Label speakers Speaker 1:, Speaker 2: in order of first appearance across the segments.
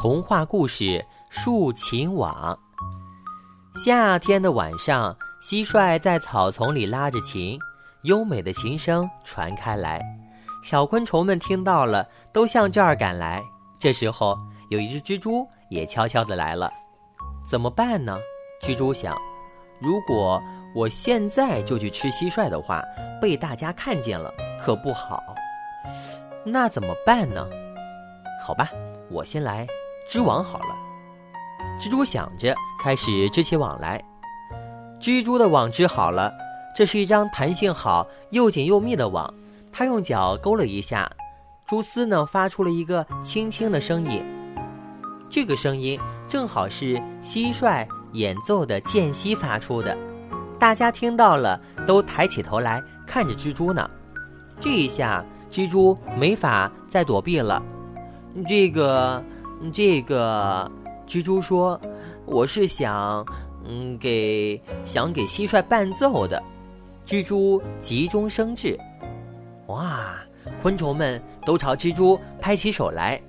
Speaker 1: 童话故事《竖琴网》。夏天的晚上，蟋蟀在草丛里拉着琴，优美的琴声传开来。小昆虫们听到了，都向这儿赶来。这时候，有一只蜘蛛也悄悄地来了。怎么办呢？蜘蛛想：如果我现在就去吃蟋蟀的话，被大家看见了可不好。那怎么办呢？好吧，我先来织网好了。蜘蛛想着，开始织起网来。蜘蛛的网织好了，这是一张弹性好、又紧又密的网。它用脚勾了一下，蛛丝呢发出了一个轻轻的声音。这个声音正好是蟋蟀演奏的间隙发出的。大家听到了，都抬起头来看着蜘蛛呢。这一下，蜘蛛没法再躲避了。这个，这个，蜘蛛说：“我是想，嗯，给想给蟋蟀伴奏的。”蜘蛛急中生智，哇！昆虫们都朝蜘蛛拍起手来。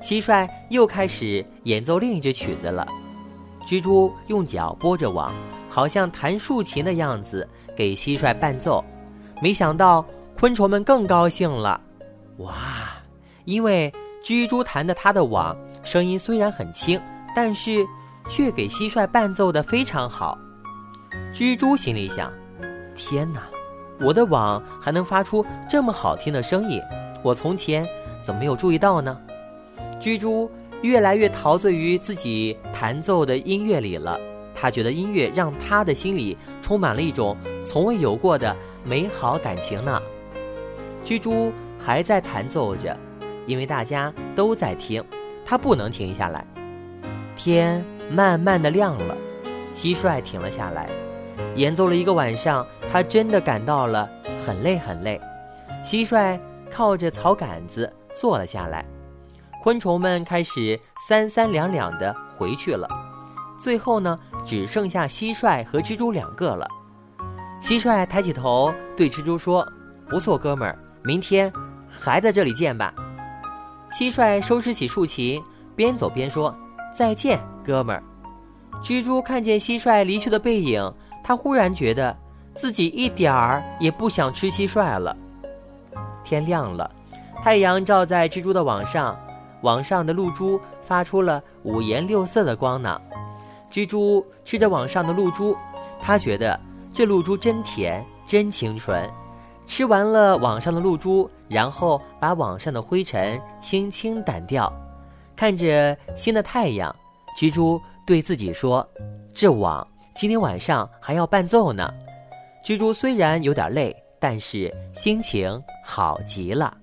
Speaker 1: 蟋蟀又开始演奏另一支曲子了。蜘蛛用脚拨着网，好像弹竖琴的样子，给蟋蟀伴奏。没想到，昆虫们更高兴了。哇！因为蜘蛛弹的它的网声音虽然很轻，但是却给蟋蟀伴奏的非常好。蜘蛛心里想：天哪，我的网还能发出这么好听的声音，我从前怎么没有注意到呢？蜘蛛越来越陶醉于自己弹奏的音乐里了，他觉得音乐让他的心里充满了一种从未有过的美好感情呢。蜘蛛还在弹奏着。因为大家都在听，他不能停下来。天慢慢的亮了，蟋蟀停了下来，演奏了一个晚上，他真的感到了很累很累。蟋蟀靠着草杆子坐了下来，昆虫们开始三三两两的回去了。最后呢，只剩下蟋蟀和蜘蛛两个了。蟋蟀抬起头对蜘蛛说：“不错，哥们儿，明天还在这里见吧。”蟋蟀收拾起竖琴，边走边说：“再见，哥们儿。”蜘蛛看见蟋蟀离去的背影，他忽然觉得自己一点儿也不想吃蟋蟀了。天亮了，太阳照在蜘蛛的网上，网上的露珠发出了五颜六色的光呢。蜘蛛吃着网上的露珠，他觉得这露珠真甜，真清纯。吃完了网上的露珠，然后把网上的灰尘轻轻掸掉，看着新的太阳，蜘蛛对自己说：“这网今天晚上还要伴奏呢。”蜘蛛虽然有点累，但是心情好极了。